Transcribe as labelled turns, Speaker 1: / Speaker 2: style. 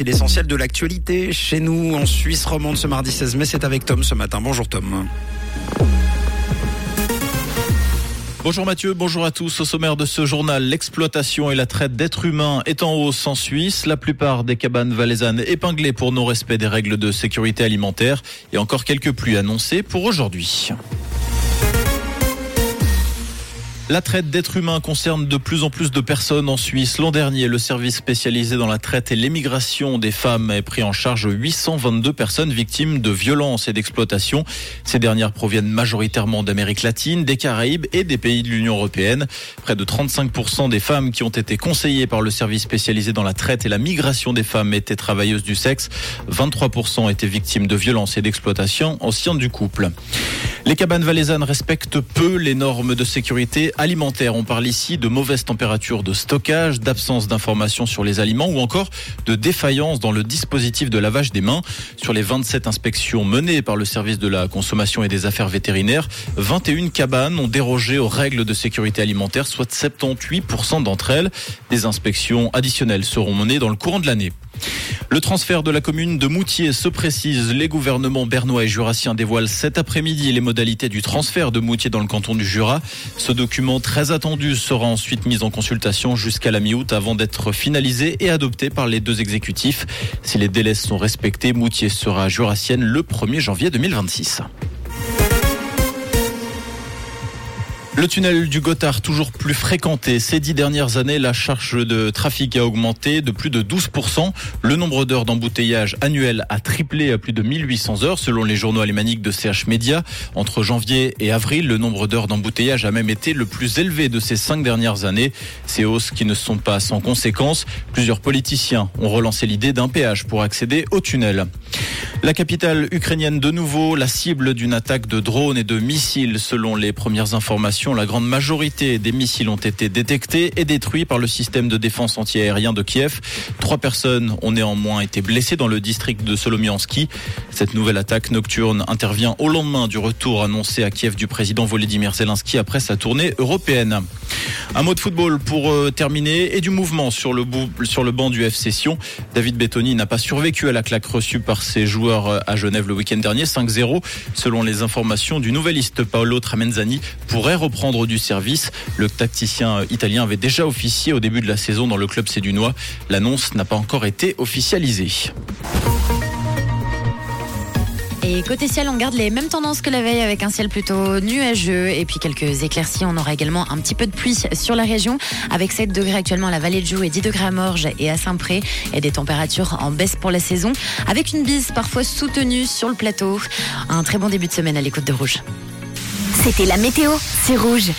Speaker 1: aussi l'essentiel de l'actualité chez nous en Suisse romande ce mardi 16 mai. C'est avec Tom ce matin. Bonjour Tom.
Speaker 2: Bonjour Mathieu, bonjour à tous. Au sommaire de ce journal, l'exploitation et la traite d'êtres humains est en hausse en Suisse. La plupart des cabanes valaisannes épinglées pour non-respect des règles de sécurité alimentaire et encore quelques pluies annoncées pour aujourd'hui. La traite d'êtres humains concerne de plus en plus de personnes en Suisse. L'an dernier, le service spécialisé dans la traite et l'émigration des femmes a pris en charge 822 personnes victimes de violences et d'exploitation. Ces dernières proviennent majoritairement d'Amérique latine, des Caraïbes et des pays de l'Union européenne. Près de 35% des femmes qui ont été conseillées par le service spécialisé dans la traite et la migration des femmes étaient travailleuses du sexe. 23% étaient victimes de violences et d'exploitation au sein du couple. Les cabanes valaisannes respectent peu les normes de sécurité alimentaire. On parle ici de mauvaise température de stockage, d'absence d'informations sur les aliments ou encore de défaillance dans le dispositif de lavage des mains. Sur les 27 inspections menées par le service de la consommation et des affaires vétérinaires, 21 cabanes ont dérogé aux règles de sécurité alimentaire, soit 78% d'entre elles. Des inspections additionnelles seront menées dans le courant de l'année. Le transfert de la commune de Moutier se précise. Les gouvernements bernois et jurassiens dévoilent cet après-midi les modalités du transfert de Moutier dans le canton du Jura. Ce document très attendu sera ensuite mis en consultation jusqu'à la mi-août avant d'être finalisé et adopté par les deux exécutifs. Si les délais sont respectés, Moutier sera jurassienne le 1er janvier 2026. Le tunnel du Gothard toujours plus fréquenté. Ces dix dernières années, la charge de trafic a augmenté de plus de 12%. Le nombre d'heures d'embouteillage annuel a triplé à plus de 1800 heures selon les journaux alémaniques de CH Media. Entre janvier et avril, le nombre d'heures d'embouteillage a même été le plus élevé de ces cinq dernières années. Ces hausses qui ne sont pas sans conséquences. Plusieurs politiciens ont relancé l'idée d'un péage pour accéder au tunnel. La capitale ukrainienne de nouveau, la cible d'une attaque de drones et de missiles selon les premières informations. La grande majorité des missiles ont été détectés et détruits par le système de défense antiaérien de Kiev. Trois personnes ont néanmoins été blessées dans le district de Solomiansky. Cette nouvelle attaque nocturne intervient au lendemain du retour annoncé à Kiev du président Volodymyr Zelensky après sa tournée européenne. Un mot de football pour euh, terminer et du mouvement sur le, sur le banc du FC Sion. David Bettoni n'a pas survécu à la claque reçue par ses joueurs euh, à Genève le week-end dernier, 5-0. Selon les informations du nouveliste Paolo Tramenzani, pourrait reprendre du service. Le tacticien euh, italien avait déjà officié au début de la saison dans le club sédunois. L'annonce n'a pas encore été officialisée.
Speaker 3: Et côté ciel, on garde les mêmes tendances que la veille avec un ciel plutôt nuageux et puis quelques éclaircies. On aura également un petit peu de pluie sur la région avec 7 degrés actuellement à la vallée de Joux et 10 degrés à Morges et à Saint-Pré et des températures en baisse pour la saison avec une bise parfois soutenue sur le plateau. Un très bon début de semaine à l'écoute de Rouge.
Speaker 4: C'était la météo, c'est Rouge.